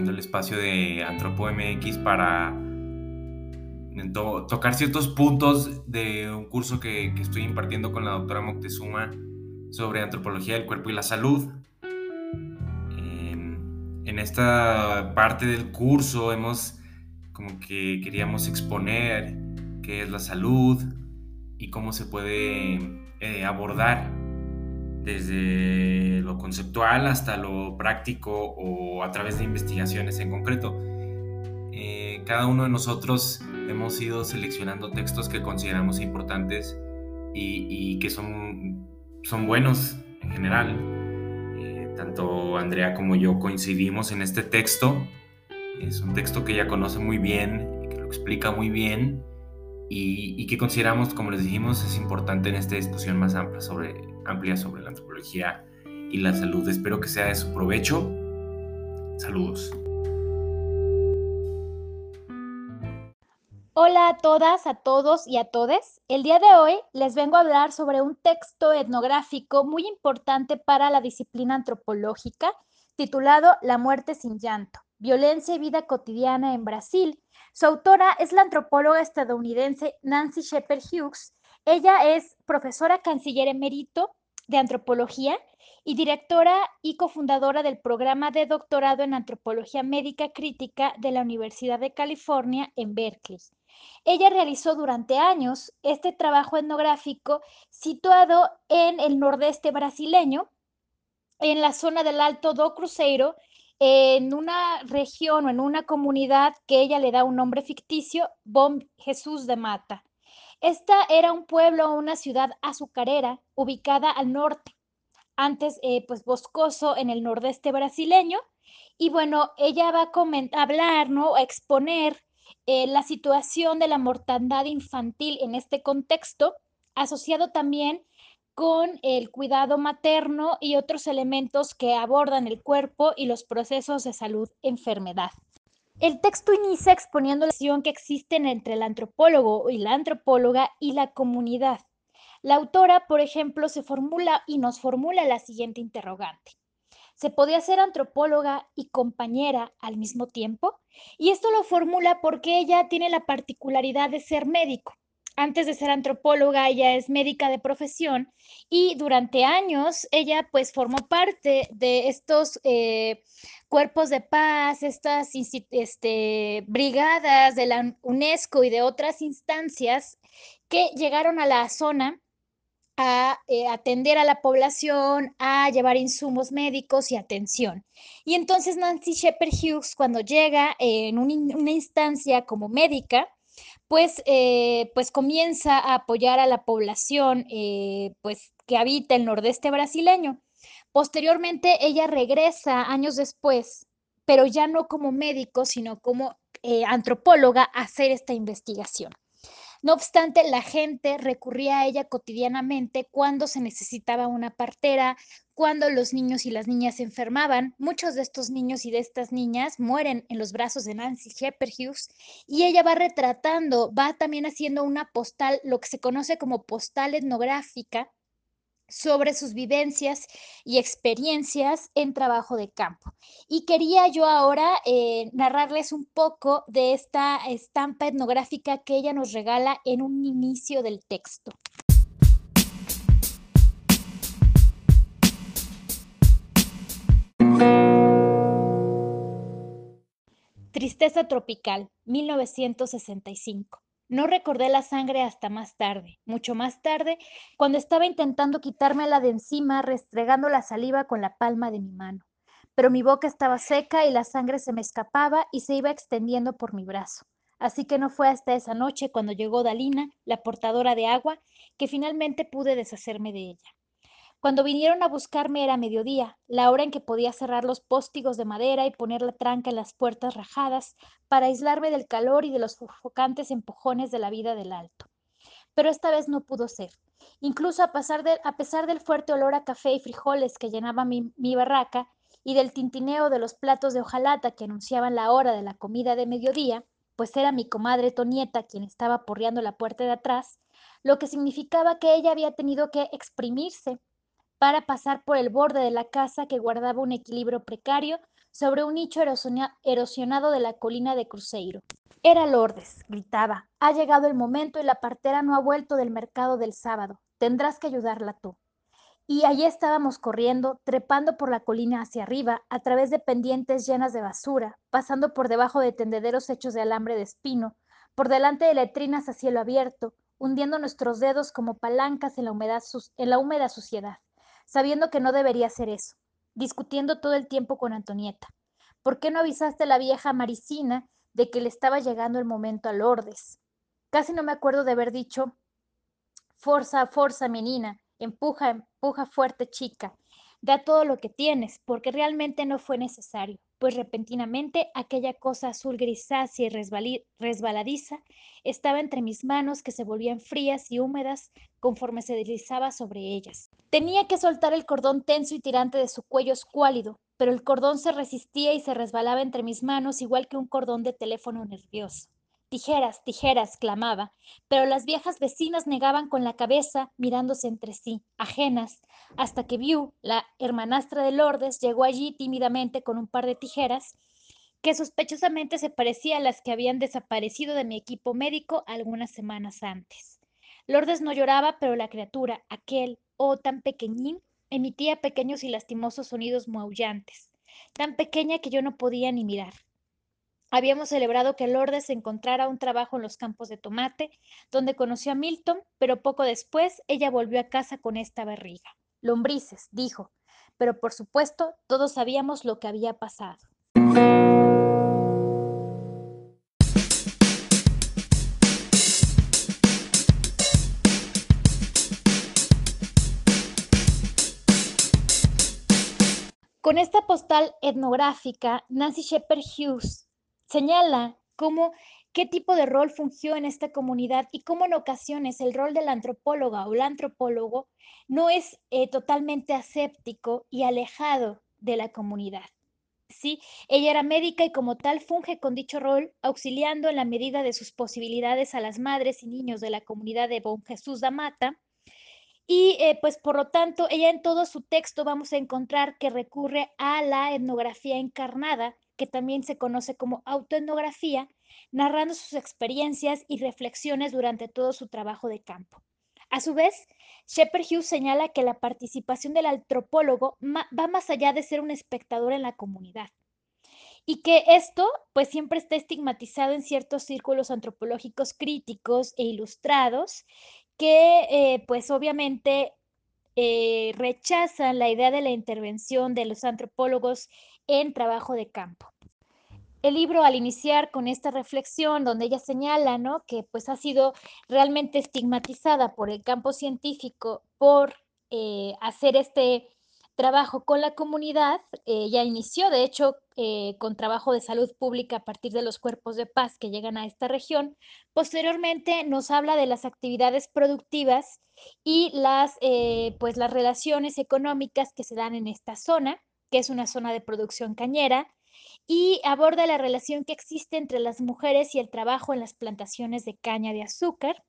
usando el espacio de Antropo MX para tocar ciertos puntos de un curso que, estoy impartiendo con la doctora Moctezuma sobre antropología del cuerpo y la salud. Em, en esta parte del curso hemos como que queríamos exponer qué es la salud y cómo se puede eh, abordar desde lo conceptual hasta lo práctico o a través de investigaciones en concreto. Eh, cada uno de nosotros hemos ido seleccionando textos que consideramos importantes y, que son, son buenos en general. Eh, tanto Andrea como yo coincidimos en este texto. Es un texto que ella conoce muy bien, que lo explica muy bien y, que consideramos, como les dijimos, es importante en esta discusión más amplia sobre, amplia sobre la antropología y la salud. Espero que sea de su provecho. Saludos. Hola a todas, a todos y a todes. El día de hoy les vengo a hablar sobre un texto etnográfico muy importante para la disciplina antropológica titulado La muerte sin llanto, violencia y vida cotidiana en Brasil, su autora es la antropóloga estadounidense Nancy Shepard Hughes. Ella es profesora canciller emérito de antropología y directora y cofundadora del programa de doctorado en antropología médica crítica de la Universidad de California en Berkeley. Ella realizó durante años este trabajo etnográfico situado en el nordeste brasileño, en la zona del Alto do Cruzeiro, en una región o en una comunidad que ella le da un nombre ficticio, Bom Jesús de Mata. Esta era un pueblo o una ciudad azucarera ubicada al norte, antes eh, pues boscoso en el nordeste brasileño. Y bueno, ella va a hablar, ¿no? A exponer eh, la situación de la mortandad infantil en este contexto, asociado también con el cuidado materno y otros elementos que abordan el cuerpo y los procesos de salud-enfermedad. El texto inicia exponiendo la relación que existe entre el antropólogo y la antropóloga y la comunidad. La autora, por ejemplo, se formula y nos formula la siguiente interrogante. ¿Se podía ser antropóloga y compañera al mismo tiempo? Y esto lo formula porque ella tiene la particularidad de ser médico antes de ser antropóloga, ella es médica de profesión y durante años ella pues formó parte de estos eh, cuerpos de paz, estas este, brigadas de la UNESCO y de otras instancias que llegaron a la zona a eh, atender a la población, a llevar insumos médicos y atención. Y entonces Nancy Shepard Hughes, cuando llega en una instancia como médica, pues, eh, pues comienza a apoyar a la población eh, pues, que habita el nordeste brasileño. Posteriormente, ella regresa años después, pero ya no como médico, sino como eh, antropóloga, a hacer esta investigación. No obstante, la gente recurría a ella cotidianamente cuando se necesitaba una partera, cuando los niños y las niñas se enfermaban. Muchos de estos niños y de estas niñas mueren en los brazos de Nancy Shepard Hughes y ella va retratando, va también haciendo una postal, lo que se conoce como postal etnográfica, sobre sus vivencias y experiencias en trabajo de campo. Y quería yo ahora eh, narrarles un poco de esta estampa etnográfica que ella nos regala en un inicio del texto. Tristeza tropical, 1965. No recordé la sangre hasta más tarde, mucho más tarde, cuando estaba intentando quitármela de encima, restregando la saliva con la palma de mi mano. Pero mi boca estaba seca y la sangre se me escapaba y se iba extendiendo por mi brazo. Así que no fue hasta esa noche cuando llegó Dalina, la portadora de agua, que finalmente pude deshacerme de ella. Cuando vinieron a buscarme era mediodía, la hora en que podía cerrar los póstigos de madera y poner la tranca en las puertas rajadas para aislarme del calor y de los sofocantes empujones de la vida del alto. Pero esta vez no pudo ser. Incluso a, pesar, a pesar del fuerte olor a café y frijoles que llenaba mi, mi barraca y del tintineo de los platos de hojalata que anunciaban la hora de la comida de mediodía, pues era mi comadre Tonieta quien estaba porreando la puerta de atrás, lo que significaba que ella había tenido que exprimirse para pasar por el borde de la casa que guardaba un equilibrio precario sobre un nicho erosionado de la colina de Cruzeiro. Era Lourdes, gritaba. Ha llegado el momento y la partera no ha vuelto del mercado del sábado. Tendrás que ayudarla tú. Y allí estábamos corriendo, trepando por la colina hacia arriba, a través de pendientes llenas de basura, pasando por debajo de tendederos hechos de alambre de espino, por delante de letrinas a cielo abierto, hundiendo nuestros dedos como palancas en la, humedad en la húmeda suciedad, sabiendo que no debería hacer eso, discutiendo todo el tiempo con Antonieta. ¿Por qué no avisaste a la vieja Maricina de que le estaba llegando el momento a Lourdes? Casi no me acuerdo de haber dicho, Forza, forza, menina, empuja, empuja fuerte, chica, da todo lo que tienes, porque realmente no fue necesario pues repentinamente aquella cosa azul grisácea y resbaladiza estaba entre mis manos que se volvían frías y húmedas conforme se deslizaba sobre ellas. Tenía que soltar el cordón tenso y tirante de su cuello escuálido, pero el cordón se resistía y se resbalaba entre mis manos igual que un cordón de teléfono nervioso. Tijeras, tijeras, clamaba, pero las viejas vecinas negaban con la cabeza, mirándose entre sí, ajenas, hasta que View, la hermanastra de Lourdes, llegó allí tímidamente con un par de tijeras que sospechosamente se parecían a las que habían desaparecido de mi equipo médico algunas semanas antes. Lourdes no lloraba, pero la criatura, aquel, oh, tan pequeñín, emitía pequeños y lastimosos sonidos maullantes, tan pequeña que yo no podía ni mirar. Habíamos celebrado que Lourdes encontrara un trabajo en los campos de tomate, donde conoció a Milton, pero poco después ella volvió a casa con esta barriga. Lombrices, dijo, pero por supuesto todos sabíamos lo que había pasado. Con esta postal etnográfica, Nancy Shepard Hughes señala cómo qué tipo de rol fungió en esta comunidad y cómo en ocasiones el rol de la antropóloga o el antropólogo no es eh, totalmente aséptico y alejado de la comunidad. ¿sí? Ella era médica y como tal funge con dicho rol, auxiliando en la medida de sus posibilidades a las madres y niños de la comunidad de Bon Jesús da Mata. Y eh, pues por lo tanto, ella en todo su texto vamos a encontrar que recurre a la etnografía encarnada, que también se conoce como autoetnografía, narrando sus experiencias y reflexiones durante todo su trabajo de campo. A su vez, Shepard Hughes señala que la participación del antropólogo va más allá de ser un espectador en la comunidad y que esto pues siempre está estigmatizado en ciertos círculos antropológicos críticos e ilustrados que eh, pues obviamente eh, rechazan la idea de la intervención de los antropólogos en trabajo de campo. El libro al iniciar con esta reflexión donde ella señala, ¿no? que pues ha sido realmente estigmatizada por el campo científico por eh, hacer este trabajo con la comunidad, eh, ya inició de hecho eh, con trabajo de salud pública a partir de los cuerpos de paz que llegan a esta región. Posteriormente nos habla de las actividades productivas y las, pues las relaciones económicas que se dan en esta zona que es una zona de producción cañera, y aborda la relación que existe entre las mujeres y el trabajo en las plantaciones de caña de azúcar.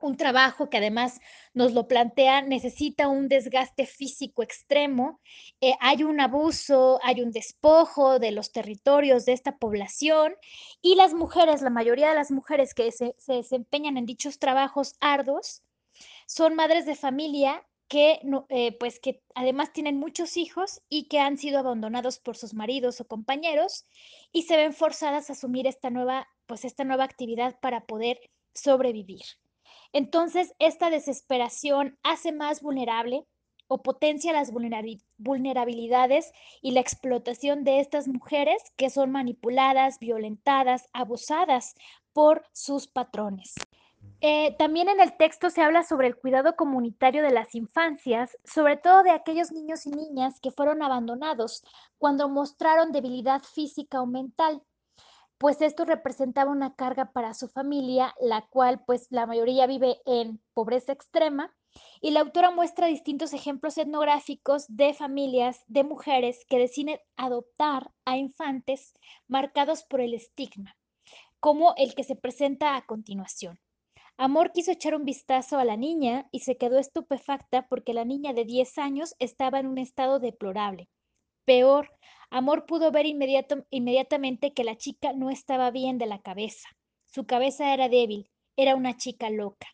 Un trabajo que además nos lo plantea, necesita un desgaste físico extremo, eh, hay un abuso, hay un despojo de los territorios de esta población y las mujeres, la mayoría de las mujeres que se desempeñan en dichos trabajos arduos, son madres de familia que, eh, pues que además tienen muchos hijos y que han sido abandonados por sus maridos o compañeros y se ven forzadas a asumir esta nueva, pues esta nueva actividad para poder sobrevivir. Entonces, esta desesperación hace más vulnerable o potencia las vulnerabilidades y la explotación de estas mujeres que son manipuladas, violentadas, abusadas por sus patrones. Eh, también en el texto se habla sobre el cuidado comunitario de las infancias, sobre todo de aquellos niños y niñas que fueron abandonados cuando mostraron debilidad física o mental, pues esto representaba una carga para su familia, la cual pues la mayoría vive en pobreza extrema, y la autora muestra distintos ejemplos etnográficos de familias, de mujeres que deciden adoptar a infantes marcados por el estigma, como el que se presenta a continuación. Amor quiso echar un vistazo a la niña y se quedó estupefacta porque la niña de 10 años estaba en un estado deplorable. Peor, Amor pudo ver inmediatamente que la chica no estaba bien de la cabeza. Su cabeza era débil, era una chica loca.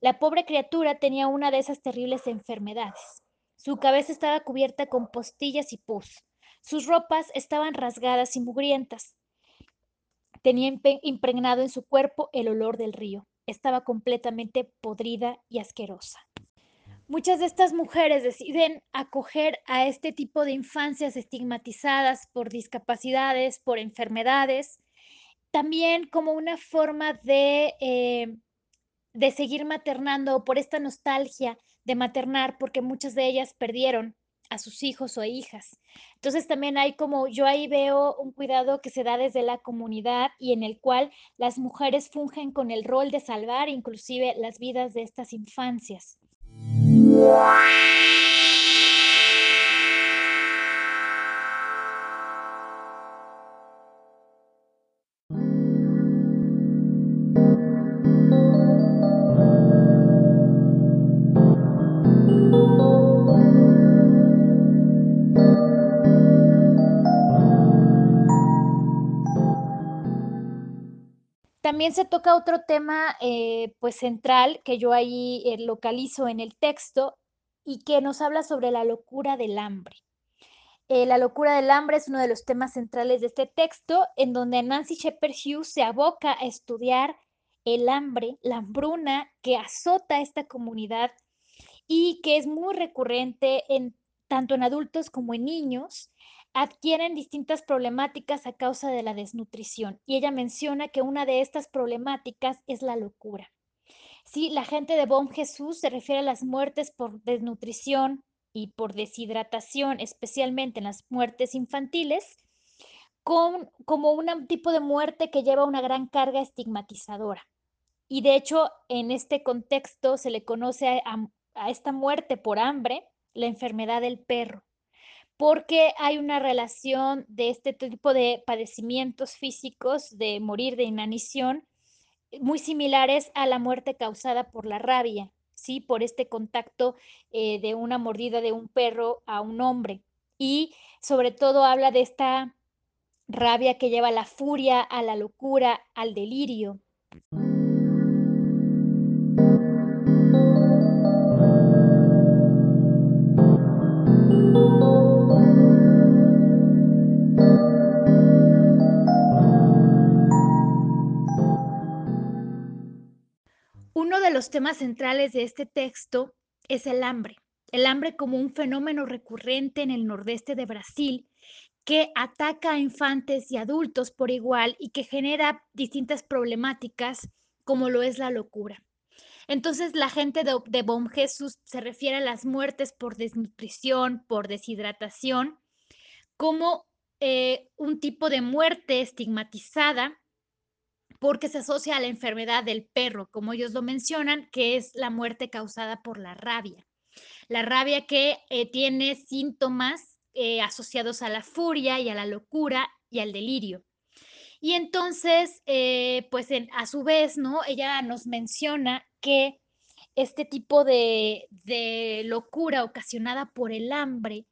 La pobre criatura tenía una de esas terribles enfermedades. Su cabeza estaba cubierta con postillas y pus. Sus ropas estaban rasgadas y mugrientas. Tenía impregnado en su cuerpo el olor del río. Estaba completamente podrida y asquerosa. Muchas de estas mujeres deciden acoger a este tipo de infancias estigmatizadas por discapacidades, por enfermedades, también como una forma de, eh, de seguir maternando, por esta nostalgia de maternar, porque muchas de ellas perdieron a sus hijos o hijas. Entonces también hay como, yo ahí veo un cuidado que se da desde la comunidad y en el cual las mujeres fungen con el rol de salvar inclusive las vidas de estas infancias. También se toca otro tema, eh, pues central, que yo ahí eh, localizo en el texto y que nos habla sobre la locura del hambre. Eh, la locura del hambre es uno de los temas centrales de este texto, en donde Nancy Shepard Hughes se aboca a estudiar el hambre, la hambruna que azota a esta comunidad y que es muy recurrente en, tanto en adultos como en niños adquieren distintas problemáticas a causa de la desnutrición. Y ella menciona que una de estas problemáticas es la locura. Sí, la gente de Bon Jesús se refiere a las muertes por desnutrición y por deshidratación, especialmente en las muertes infantiles, como un tipo de muerte que lleva una gran carga estigmatizadora. Y de hecho, en este contexto se le conoce a esta muerte por hambre la enfermedad del perro porque hay una relación de este tipo de padecimientos físicos, de morir de inanición, muy similares a la muerte causada por la rabia, ¿sí? Por este contacto eh, de una mordida de un perro a un hombre. Y sobre todo habla de esta rabia que lleva a la furia, a la locura, al delirio. Los temas centrales de este texto es el hambre. El hambre como un fenómeno recurrente en el nordeste de Brasil que ataca a infantes y adultos por igual y que genera distintas problemáticas como lo es la locura. Entonces la gente de, Bom Jesús se refiere a las muertes por desnutrición, por deshidratación, como eh, un tipo de muerte estigmatizada porque se asocia a la enfermedad del perro, como ellos lo mencionan, que es la muerte causada por la rabia. La rabia que eh, tiene síntomas eh, asociados a la furia y a la locura y al delirio. Y entonces, eh, pues a su vez, ¿no? Ella nos menciona que este tipo de, de locura ocasionada por el hambre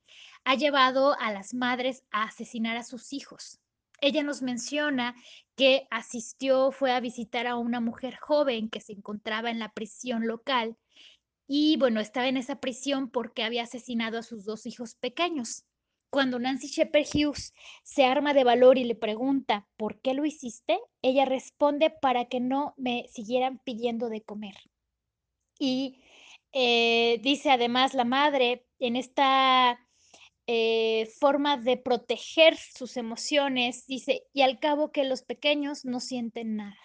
ha llevado a las madres a asesinar a sus hijos. Ella nos menciona que asistió, fue a visitar a una mujer joven que se encontraba en la prisión local y bueno, estaba en esa prisión porque había asesinado a sus dos hijos pequeños. Cuando Nancy Shepard Hughes se arma de valor y le pregunta, ¿por qué lo hiciste? Ella responde para que no me siguieran pidiendo de comer. Y eh, dice además la madre, en esta eh, forma de proteger sus emociones, dice, y al cabo que los pequeños no sienten nada,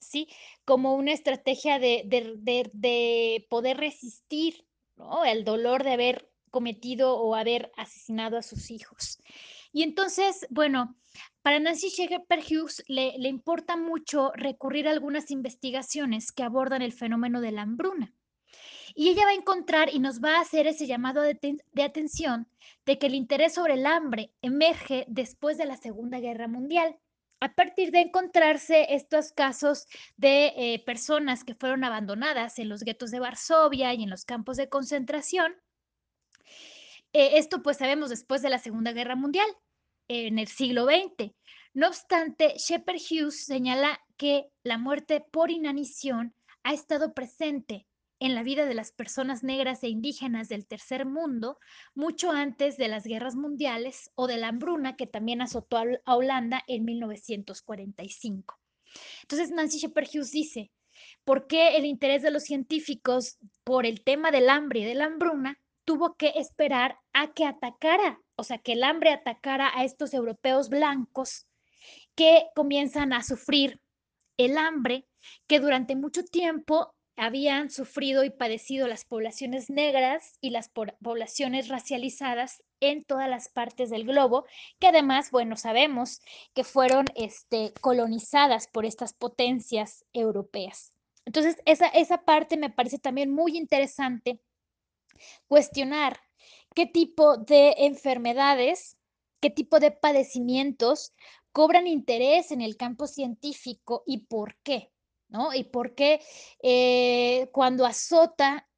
¿sí? Como una estrategia de, de, poder resistir el dolor de haber cometido o haber asesinado a sus hijos. Y entonces, bueno, para Nancy Shepard Hughes le, le importa mucho recurrir a algunas investigaciones que abordan el fenómeno de la hambruna. Y ella va a encontrar y nos va a hacer ese llamado de, atención de que el interés sobre el hambre emerge después de la Segunda Guerra Mundial. a partir de encontrarse estos casos de eh, personas que fueron abandonadas en los guetos de Varsovia y en los campos de concentración. Eh, esto pues sabemos después de la Segunda Guerra Mundial, en el siglo XX. No obstante, Shepard Hughes señala que la muerte por inanición ha estado presente en la vida de las personas negras e indígenas del tercer mundo mucho antes de las guerras mundiales o de la hambruna que también azotó a Holanda en 1945. Entonces Nancy Shepard Hughes dice, ¿por qué el interés de los científicos por el tema del hambre y de la hambruna tuvo que esperar a que atacara, o sea, que el hambre atacara a estos europeos blancos que comienzan a sufrir el hambre que durante mucho tiempo habían sufrido y padecido las poblaciones negras y las poblaciones racializadas en todas las partes del globo, que además, bueno, sabemos que fueron este, colonizadas por estas potencias europeas. Entonces, esa, esa parte me parece también muy interesante cuestionar qué tipo de enfermedades, qué tipo de padecimientos cobran interés en el campo científico y por qué, ¿no? Y por qué eh, cuando azota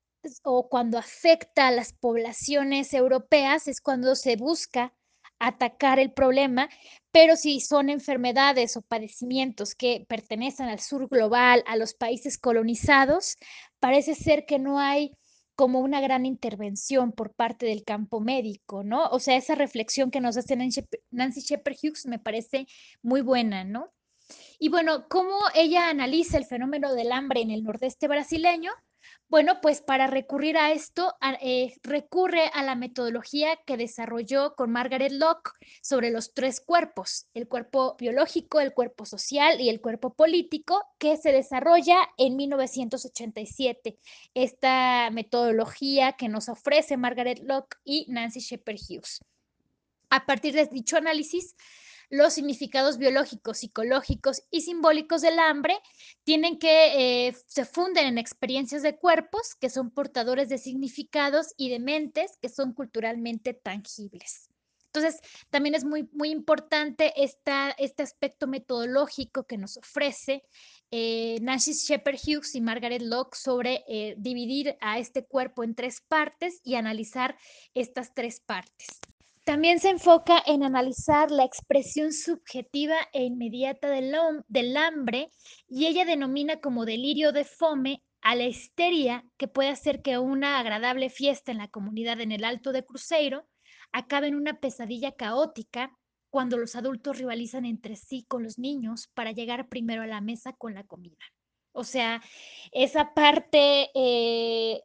o cuando afecta a las poblaciones europeas es cuando se busca atacar el problema, pero si son enfermedades o padecimientos que pertenecen al sur global, a los países colonizados, parece ser que no hay como una gran intervención por parte del campo médico, ¿no? O sea, esa reflexión que nos hace Nancy Shepard Hughes me parece muy buena, ¿no? Y bueno, ¿cómo ella analiza el fenómeno del hambre en el nordeste brasileño? Bueno, pues para recurrir a esto, eh, recurre a la metodología que desarrolló con Margaret Locke sobre los tres cuerpos, el cuerpo biológico, el cuerpo social y el cuerpo político, que se desarrolla en 1987. Esta metodología que nos ofrece Margaret Locke y Nancy Shepard Hughes. A partir de dicho análisis, los significados biológicos, psicológicos y simbólicos del hambre tienen que, eh, se funden en experiencias de cuerpos que son portadores de significados y de mentes que son culturalmente tangibles. Entonces, también es muy, muy importante esta, este aspecto metodológico que nos ofrece eh, Nancy Shepard Hughes y Margaret Locke sobre eh, dividir a este cuerpo en tres partes y analizar estas tres partes. También se enfoca en analizar la expresión subjetiva e inmediata del, hambre y ella denomina como delirio de fome a la histeria que puede hacer que una agradable fiesta en la comunidad en el Alto de Cruzeiro acabe en una pesadilla caótica cuando los adultos rivalizan entre sí con los niños para llegar primero a la mesa con la comida. O sea, esa parte, eh,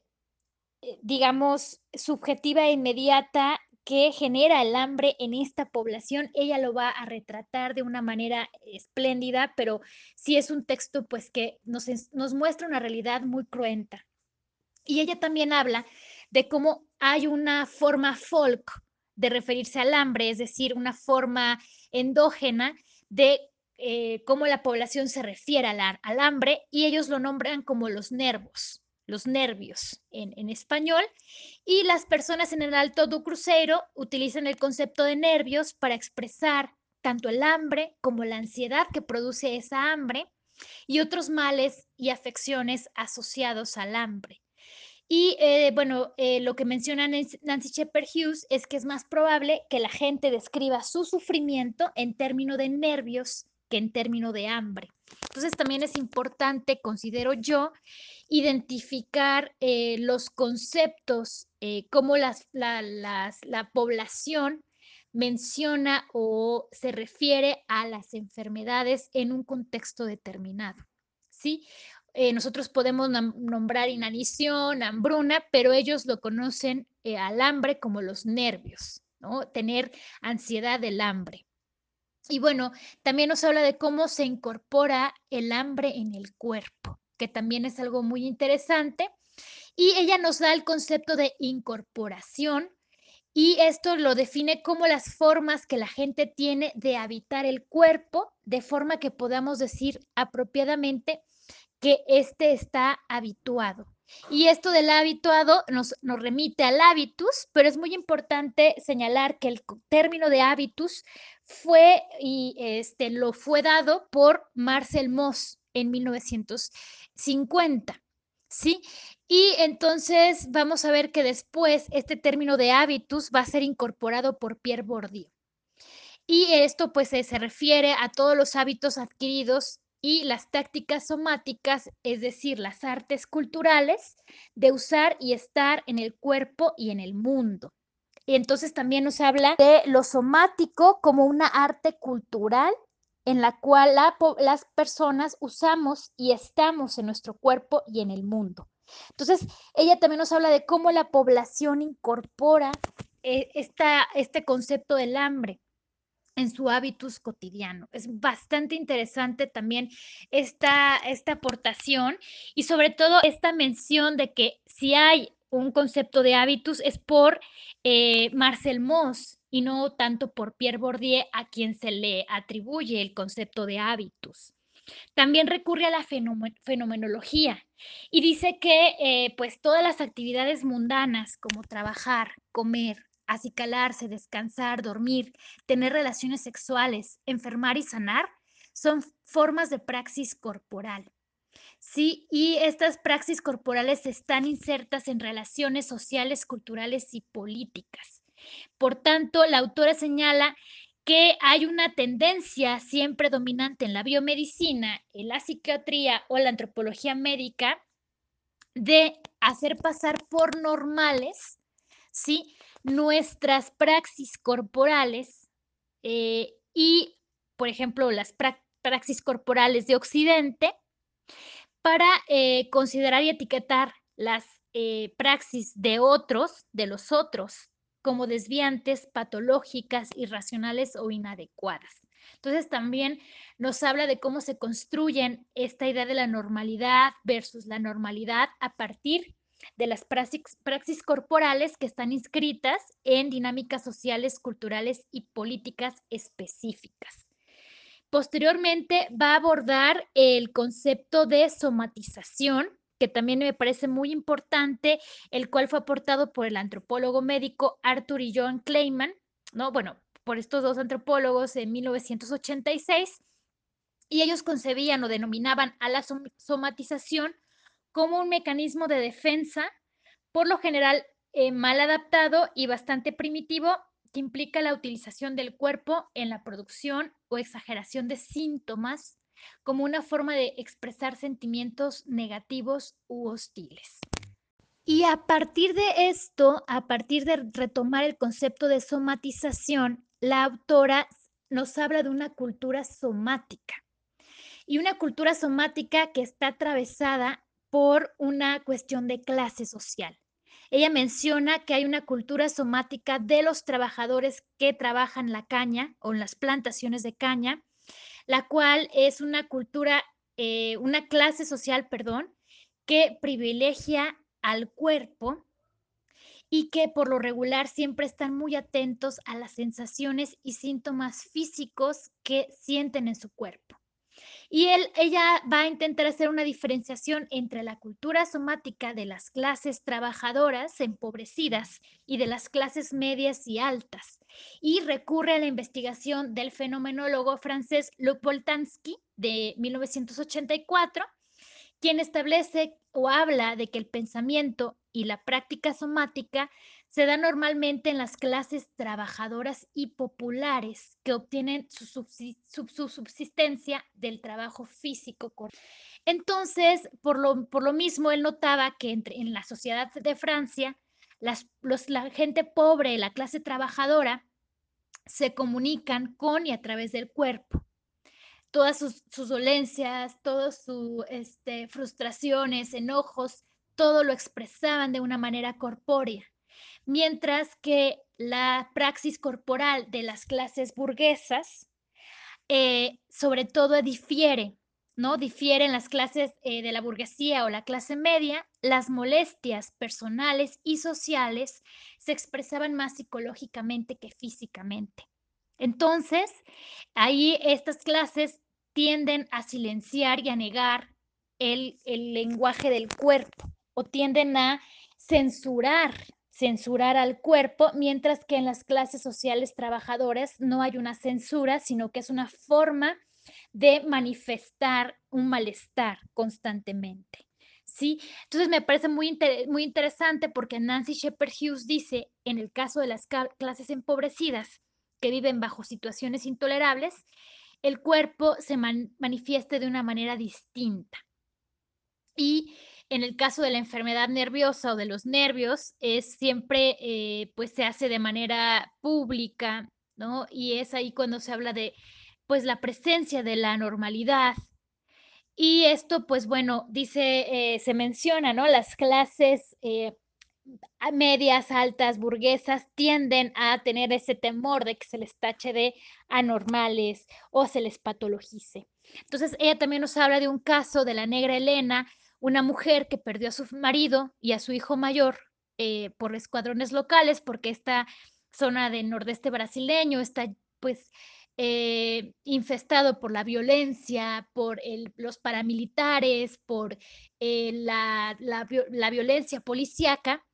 eh, digamos, subjetiva e inmediata que genera el hambre en esta población. Ella lo va a retratar de una manera espléndida, pero sí es un texto pues que nos, nos muestra una realidad muy cruenta. Y ella también habla de cómo hay una forma folk de referirse al hambre, es decir, una forma endógena de eh, cómo la población se refiere al, al hambre y ellos lo nombran como los nervos los nervios en, español, y las personas en el Alto do Cruzeiro utilizan el concepto de nervios para expresar tanto el hambre como la ansiedad que produce esa hambre y otros males y afecciones asociados al hambre. Y eh, bueno, eh, lo que menciona Nancy Shepard Hughes es que es más probable que la gente describa su sufrimiento en términos de nervios que en términos de hambre. Entonces también es importante, considero yo, identificar eh, los conceptos, eh, cómo las, la, población menciona o se refiere a las enfermedades en un contexto determinado. ¿sí? Eh, nosotros podemos nombrar inanición, hambruna, pero ellos lo conocen al hambre como los nervios, ¿no? tener ansiedad del hambre. Y bueno, también nos habla de cómo se incorpora el hambre en el cuerpo que también es algo muy interesante. Y ella nos da el concepto de incorporación y esto lo define como las formas que la gente tiene de habitar el cuerpo, de forma que podamos decir apropiadamente que éste está habituado. Y esto del habituado nos, nos remite al habitus, pero es muy importante señalar que el término de habitus fue y este, lo fue dado por Marcel Mauss en 1950. ¿Sí? Y entonces vamos a ver que después este término de habitus va a ser incorporado por Pierre Bourdieu. Y esto pues se refiere a todos los hábitos adquiridos y las tácticas somáticas, es decir, las artes culturales de usar y estar en el cuerpo y en el mundo. Y entonces también nos habla de lo somático como una arte cultural en la cual las personas usamos y estamos en nuestro cuerpo y en el mundo. Entonces, ella también nos habla de cómo la población incorpora eh, este concepto del hambre en su hábitus cotidiano. Es bastante interesante también esta, esta aportación y sobre todo esta mención de que si hay un concepto de hábitus es por eh, Marcel Mauss y no tanto por Pierre Bourdieu a quien se le atribuye el concepto de hábitus. También recurre a la fenomenología y dice que eh, pues todas las actividades mundanas como trabajar, comer, acicalarse, descansar, dormir, tener relaciones sexuales, enfermar y sanar, son formas de praxis corporal. Sí, y estas praxis corporales están insertas en relaciones sociales, culturales y políticas. Por tanto, la autora señala que hay una tendencia siempre dominante en la biomedicina, en la psiquiatría o la antropología médica de hacer pasar por normales, ¿sí? Nuestras praxis corporales eh, y, por ejemplo, las praxis corporales de Occidente para eh, considerar y etiquetar las eh, praxis de otros, de los otros, como desviantes, patológicas, irracionales o inadecuadas. Entonces también nos habla de cómo se construyen esta idea de la normalidad versus la normalidad a partir de las praxis, corporales que están inscritas en dinámicas sociales, culturales y políticas específicas. Posteriormente va a abordar el concepto de somatización, que también me parece muy importante, el cual fue aportado por el antropólogo médico Arthur y John Kleiman, ¿no? Bueno, por estos dos antropólogos en 1986, y ellos concebían o denominaban a la somatización como un mecanismo de defensa, por lo general eh, mal adaptado y bastante primitivo, que implica la utilización del cuerpo en la producción o exageración de síntomas como una forma de expresar sentimientos negativos u hostiles. Y a partir de esto, a partir de retomar el concepto de somatización, la autora nos habla de una cultura somática. Y una cultura somática que está atravesada por una cuestión de clase social. Ella menciona que hay una cultura somática de los trabajadores que trabajan la caña o en las plantaciones de caña, la cual es una cultura, eh, una clase social, perdón, que privilegia al cuerpo y que por lo regular siempre están muy atentos a las sensaciones y síntomas físicos que sienten en su cuerpo. Y ella va a intentar hacer una diferenciación entre la cultura somática de las clases trabajadoras empobrecidas y de las clases medias y altas. Y recurre a la investigación del fenomenólogo francés Luc Boltanski de 1984, quien establece o habla de que el pensamiento y la práctica somática se da normalmente en las clases trabajadoras y populares que obtienen su, subsistencia del trabajo físico. Entonces, por lo, por lo mismo, él notaba que entre, en la sociedad de Francia, las, la gente pobre, la clase trabajadora, se comunican con y a través del cuerpo. Todas sus, dolencias, todas sus este, frustraciones, enojos, todo lo expresaban de una manera corpórea mientras que la praxis corporal de las clases burguesas eh, sobre todo difiere, ¿no? Difiere en las clases eh, de la burguesía o la clase media, las molestias personales y sociales se expresaban más psicológicamente que físicamente. Entonces, ahí estas clases tienden a silenciar y a negar el lenguaje del cuerpo. o tienden a censurar censurar al cuerpo, mientras que en las clases sociales trabajadoras no hay una censura, sino que es una forma de manifestar un malestar constantemente. ¿Sí? Entonces me parece muy, muy interesante porque Nancy Shepard Hughes dice, en el caso de las clases empobrecidas que viven bajo situaciones intolerables, el cuerpo se manifiesta de una manera distinta. Y en el caso de la enfermedad nerviosa o de los nervios, es siempre, eh, pues se hace de manera pública, ¿no? Y es ahí cuando se habla de, pues, la presencia de la normalidad. Y esto, pues bueno, dice, eh, se menciona, ¿no? Las clases eh, medias, altas, burguesas, tienden a tener ese temor de que se les tache de anormales o se les patologice. Entonces, ella también nos habla de un caso de la negra Elena, una mujer que perdió a su marido y a su hijo mayor eh, por escuadrones locales, porque esta zona del nordeste brasileño está pues eh, infestado por la violencia, por los paramilitares, por eh, la, la, violencia policíaca.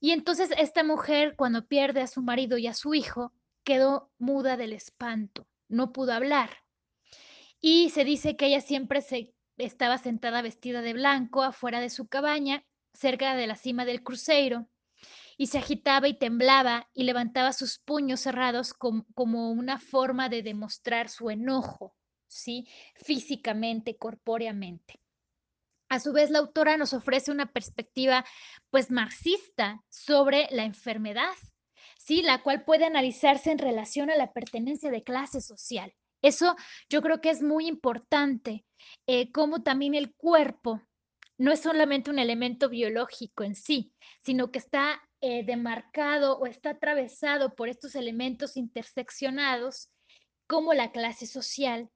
Y entonces esta mujer, cuando pierde a su marido y a su hijo, quedó muda del espanto, no pudo hablar. Y se dice que ella siempre se estaba sentada vestida de blanco afuera de su cabaña, cerca de la cima del cruceiro, y se agitaba y temblaba y levantaba sus puños cerrados como una forma de demostrar su enojo, ¿sí? Físicamente, corpóreamente. A su vez, la autora nos ofrece una perspectiva, pues, marxista sobre la enfermedad, ¿sí? La cual puede analizarse en relación a la pertenencia de clase social. Eso yo creo que es muy importante, eh, como también el cuerpo no es solamente un elemento biológico en sí, sino que está eh, demarcado o está atravesado por estos elementos interseccionados como la clase social.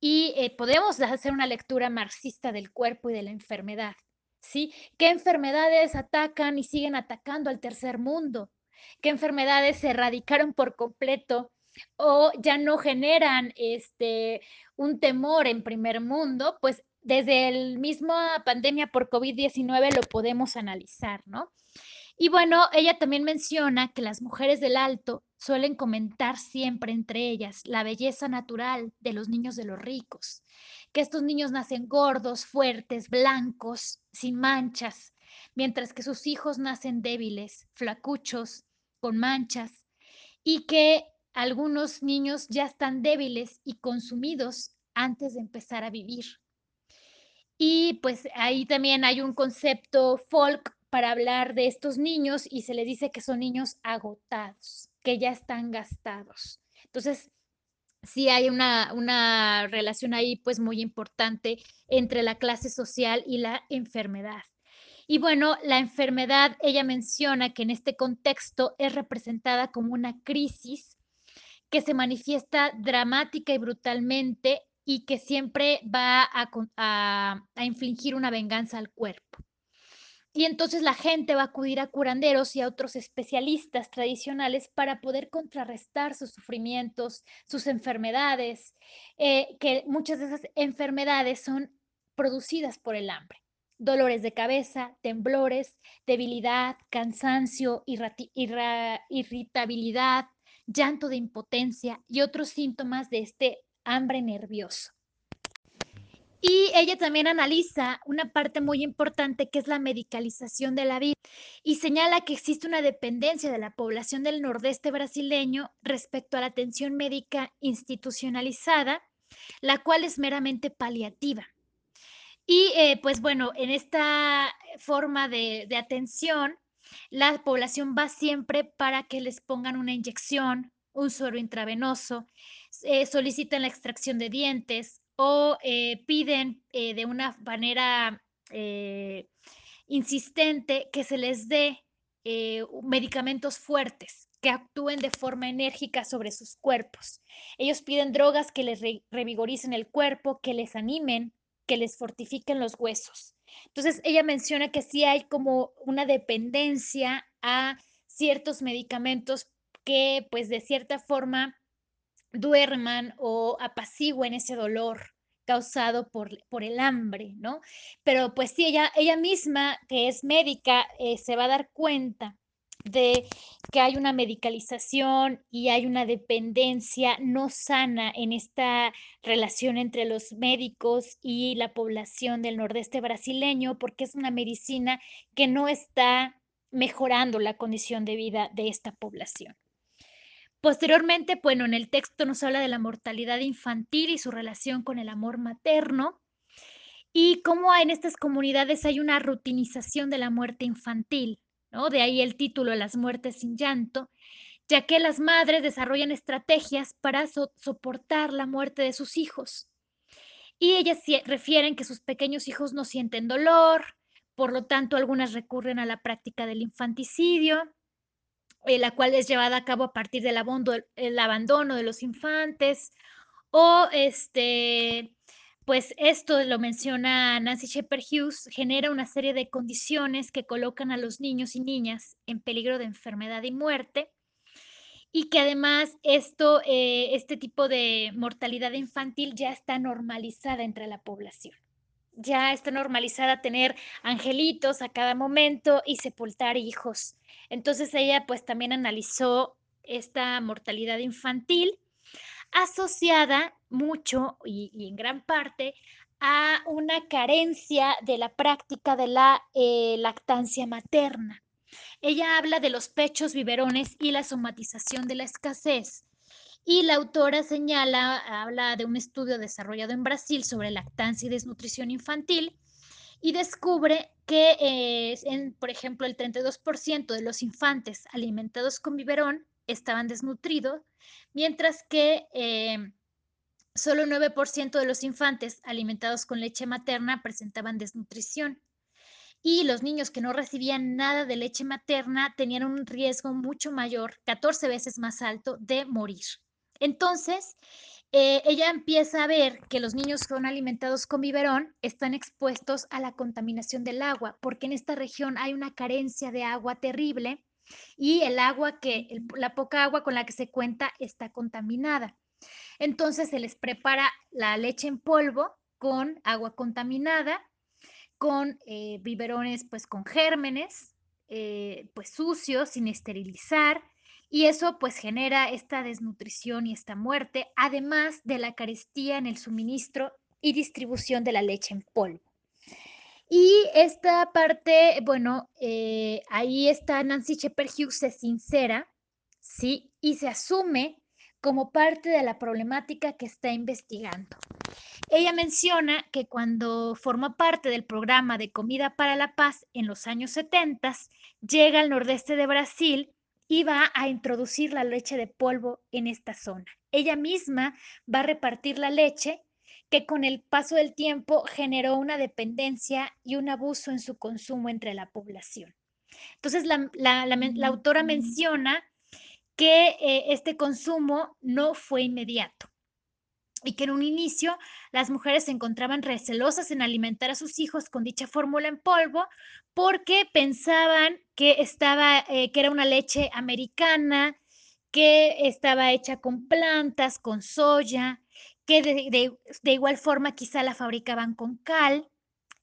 Y eh, podemos hacer una lectura marxista del cuerpo y de la enfermedad. ¿Sí? ¿Qué enfermedades atacan y siguen atacando al tercer mundo? ¿Qué enfermedades se erradicaron por completo o ya no generan este, un temor en primer mundo, pues desde el mismo pandemia por COVID-19 lo podemos analizar, ¿no? Y bueno, ella también menciona que las mujeres del alto suelen comentar siempre entre ellas la belleza natural de los niños de los ricos, que estos niños nacen gordos, fuertes, blancos, sin manchas, mientras que sus hijos nacen débiles, flacuchos, con manchas, y que algunos niños ya están débiles y consumidos antes de empezar a vivir. Y pues ahí también hay un concepto folk para hablar de estos niños y se les dice que son niños agotados, que ya están gastados. Entonces, sí hay una, una relación ahí pues muy importante entre la clase social y la enfermedad. Y bueno, la enfermedad, ella menciona que en este contexto es representada como una crisis que se manifiesta dramática y brutalmente y que siempre va a, infligir una venganza al cuerpo. Y entonces la gente va a acudir a curanderos y a otros especialistas tradicionales para poder contrarrestar sus sufrimientos, sus enfermedades, eh, que muchas de esas enfermedades son producidas por el hambre. Dolores de cabeza, temblores, debilidad, cansancio, irritabilidad, llanto de impotencia y otros síntomas de este hambre nervioso. Y ella también analiza una parte muy importante que es la medicalización de la vida y señala que existe una dependencia de la población del nordeste brasileño respecto a la atención médica institucionalizada, la cual es meramente paliativa. Y eh, pues bueno, en esta forma de, de atención, la población va siempre para que les pongan una inyección, un suero intravenoso, eh, solicitan la extracción de dientes o eh, piden eh, de una manera insistente que se les dé medicamentos fuertes que actúen de forma enérgica sobre sus cuerpos. Ellos piden drogas que les revigoricen el cuerpo, que les animen, que les fortifiquen los huesos. Entonces, ella menciona que sí hay como una dependencia a ciertos medicamentos que, pues, de cierta forma duerman o apacigüen ese dolor causado por, por el hambre, ¿no? Pero pues sí, ella, ella misma, que es médica, eh, se va a dar cuenta de que hay una medicalización y hay una dependencia no sana en esta relación entre los médicos y la población del nordeste brasileño, porque es una medicina que no está mejorando la condición de vida de esta población. Posteriormente, bueno, en el texto nos habla de la mortalidad infantil y su relación con el amor materno y cómo en estas comunidades hay una rutinización de la muerte infantil, De ahí el título Las muertes sin llanto, ya que las madres desarrollan estrategias para soportar la muerte de sus hijos. Y ellas refieren que sus pequeños hijos no sienten dolor, por lo tanto algunas recurren a la práctica del infanticidio, eh, la cual es llevada a cabo a partir del el abandono de los infantes, o este, pues esto lo menciona Nancy Shepard Hughes, genera una serie de condiciones que colocan a los niños y niñas en peligro de enfermedad y muerte, y que además esto, eh, este tipo de mortalidad infantil ya está normalizada entre la población ya está normalizada tener angelitos a cada momento y sepultar hijos. Entonces ella pues también analizó esta mortalidad infantil asociada mucho y, en gran parte a una carencia de la práctica de la eh, lactancia materna. Ella habla de los pechos, biberones y la somatización de la escasez. Y la autora señala, habla de un estudio desarrollado en Brasil sobre lactancia y desnutrición infantil y descubre que, eh, por ejemplo, el 32% de los infantes alimentados con biberón estaban desnutridos, mientras que eh, solo 9% de los infantes alimentados con leche materna presentaban desnutrición. Y los niños que no recibían nada de leche materna tenían un riesgo mucho mayor, 14 veces más alto, de morir. Entonces, eh, ella empieza a ver que los niños que son alimentados con biberón están expuestos a la contaminación del agua, porque en esta región hay una carencia de agua terrible y el agua que, la poca agua con la que se cuenta está contaminada. Entonces se les prepara la leche en polvo con agua contaminada, con eh, biberones pues con gérmenes, eh, pues sucios, sin esterilizar, y eso pues genera esta desnutrición y esta muerte, además de la carestía en el suministro y distribución de la leche en polvo. Y esta parte, bueno, eh, ahí está Nancy Shepard Hughes, se sincera, ¿sí? Y se asume como parte de la problemática que está investigando. Ella menciona que cuando forma parte del programa de Comida para la Paz en los años 70, llega al nordeste de Brasil y va a introducir la leche de polvo en esta zona. Ella misma va a repartir la leche que con el paso del tiempo generó una dependencia y un abuso en su consumo entre la población. Entonces, la, autora mm. menciona que eh, este consumo no fue inmediato y que en un inicio las mujeres se encontraban recelosas en alimentar a sus hijos con dicha fórmula en polvo porque pensaban que estaba, eh, que era una leche americana, que estaba hecha con plantas, con soya, que de, igual forma quizá la fabricaban con cal.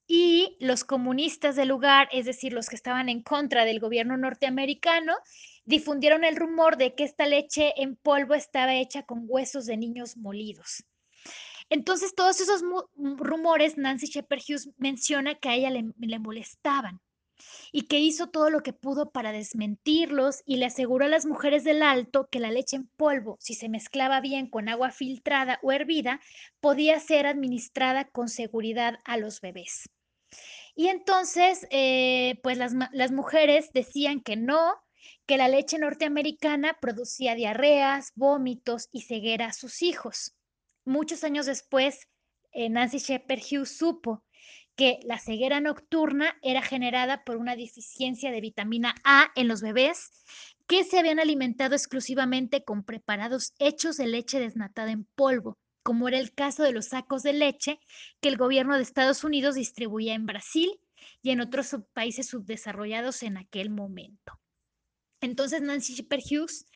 Y los comunistas del lugar, es decir, los que estaban en contra del gobierno norteamericano, difundieron el rumor de que esta leche en polvo estaba hecha con huesos de niños molidos. Entonces, todos esos rumores, Nancy Shepard Hughes menciona que a ella le, molestaban y que hizo todo lo que pudo para desmentirlos y le aseguró a las mujeres del alto que la leche en polvo, si se mezclaba bien con agua filtrada o hervida, podía ser administrada con seguridad a los bebés. Y entonces, eh, pues las, las mujeres decían que no, que la leche norteamericana producía diarreas, vómitos y ceguera a sus hijos. Muchos años después, eh, Nancy Shepard Hughes supo que la ceguera nocturna era generada por una deficiencia de vitamina A en los bebés que se habían alimentado exclusivamente con preparados hechos de leche desnatada en polvo, como era el caso de los sacos de leche que el gobierno de Estados Unidos distribuía en Brasil y en otros países subdesarrollados en aquel momento. Entonces Nancy Shepard Hughes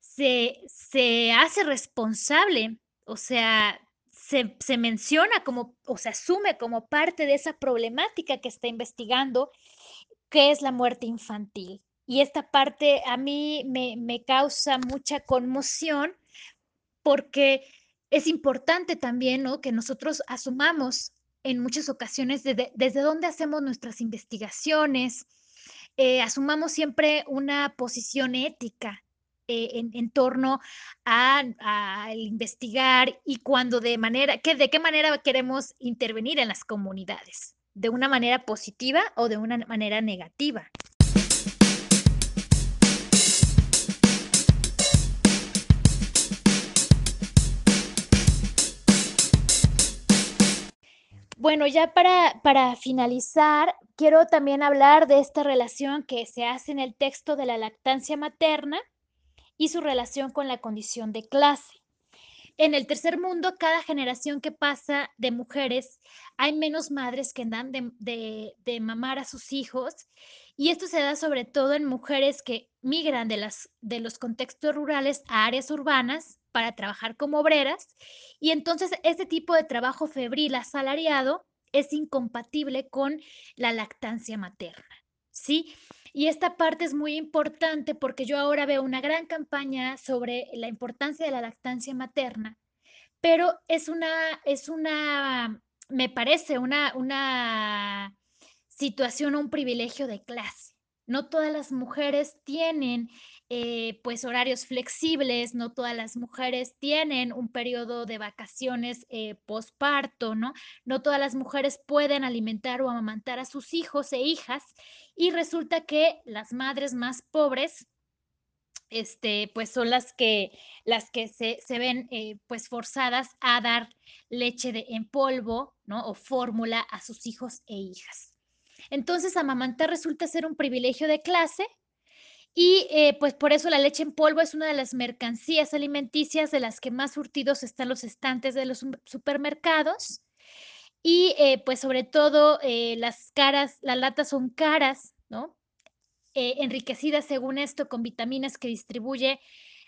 se, se hace responsable o sea, se, se, menciona como, o se asume como parte de esa problemática que está investigando, que es la muerte infantil. Y esta parte a mí me, me causa mucha conmoción porque es importante también ¿no? que nosotros asumamos en muchas ocasiones desde, desde dónde hacemos nuestras investigaciones, eh, asumamos siempre una posición ética eh, en, torno a investigar y cuando de manera, que, de qué manera queremos intervenir en las comunidades, de una manera positiva o de una manera negativa. Bueno, ya para, para finalizar, quiero también hablar de esta relación que se hace en el texto de la lactancia materna y su relación con la condición de clase. En el tercer mundo, cada generación que pasa de mujeres, hay menos madres que dan de, de, de, mamar a sus hijos. Y esto se da sobre todo en mujeres que migran de, las, de los contextos rurales a áreas urbanas para trabajar como obreras. Y entonces este tipo de trabajo febril asalariado es incompatible con la lactancia materna, ¿sí? Y esta parte es muy importante porque yo ahora veo una gran campaña sobre la importancia de la lactancia materna, pero es una, es una, me parece una, una situación o un privilegio de clase. No todas las mujeres tienen eh, pues horarios flexibles, no todas las mujeres tienen un periodo de vacaciones eh, posparto, ¿no? No todas las mujeres pueden alimentar o amamantar a sus hijos e hijas y resulta que las madres más pobres, este, pues son las que, las que se, se ven eh, pues forzadas a dar leche en polvo, ¿no? O fórmula a sus hijos e hijas. Entonces, amamantar resulta ser un privilegio de clase y eh, pues por eso la leche en polvo es una de las mercancías alimenticias de las que más surtidos están los estantes de los supermercados. Y eh, pues sobre todo eh, las caras, las latas son caras, ¿no? enriquecidas según esto con vitaminas que distribuye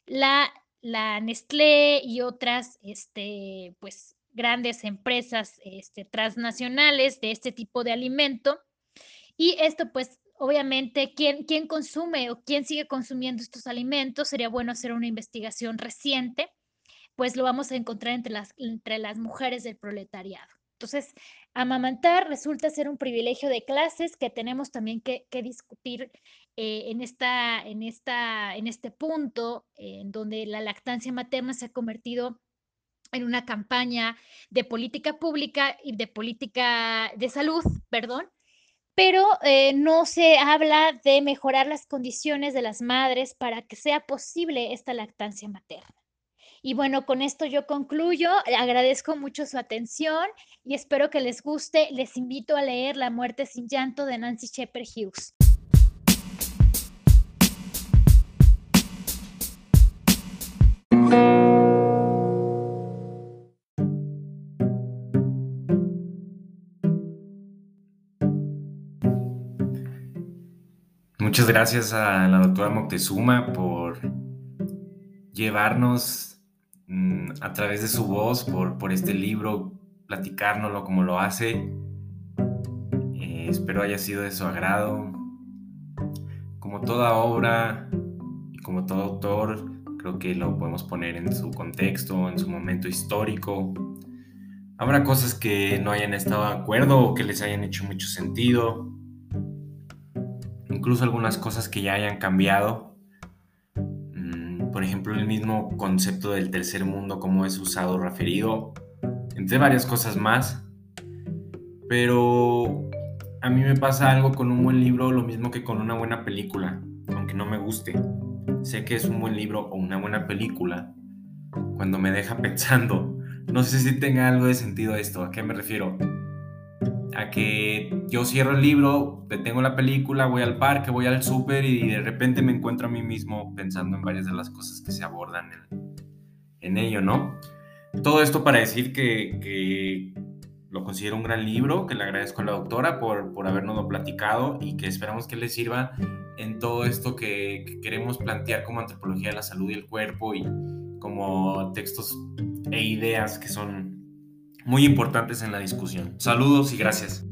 la, Nestlé y otras, este, pues grandes empresas este, transnacionales de este tipo de alimento. Y esto pues obviamente, ¿quién, quién consume o quién sigue consumiendo estos alimentos? Sería bueno hacer una investigación reciente, pues lo vamos a encontrar entre las, entre las mujeres del proletariado. Entonces, amamantar resulta ser un privilegio de clases que tenemos también que, discutir eh, en, esta, en, esta, en este punto, en donde la lactancia materna se ha convertido en una campaña de política pública y de política de salud, perdón, pero eh, no se habla de mejorar las condiciones de las madres para que sea posible esta lactancia materna. Y bueno, con esto yo concluyo. Agradezco mucho su atención y espero que les guste. Les invito a leer La muerte sin llanto de Nancy Shepard Hughes. Muchas gracias a la doctora Moctezuma por llevarnos mm, a través de su voz por, por este libro, platicárnoslo como lo hace. Eh, espero haya sido de su agrado. Como toda obra y como todo autor, creo que lo podemos poner en su contexto, en su momento histórico. Habrá cosas que no hayan estado de acuerdo o que les hayan hecho mucho sentido incluso algunas cosas que ya hayan cambiado. Mm, por ejemplo, el mismo concepto del tercer mundo, cómo es usado, referido, entre varias cosas más. Pero a mí me pasa algo con un buen libro, lo mismo que con una buena película, aunque no me guste. Sé que es un buen libro o una buena película cuando me deja pensando. No sé si tenga algo de sentido esto, ¿a qué me refiero? A que yo cierro el libro, detengo la película, voy al parque, voy al súper y de repente me encuentro a mí mismo pensando en varias de las cosas que se abordan en, ello, ¿no? Todo esto para decir que, lo considero un gran libro, que le agradezco a la doctora por, por platicado y que esperamos que le sirva en todo esto que, que queremos plantear como antropología de la salud y el cuerpo y como textos e ideas que son muy importantes en la discusión. Saludos y gracias.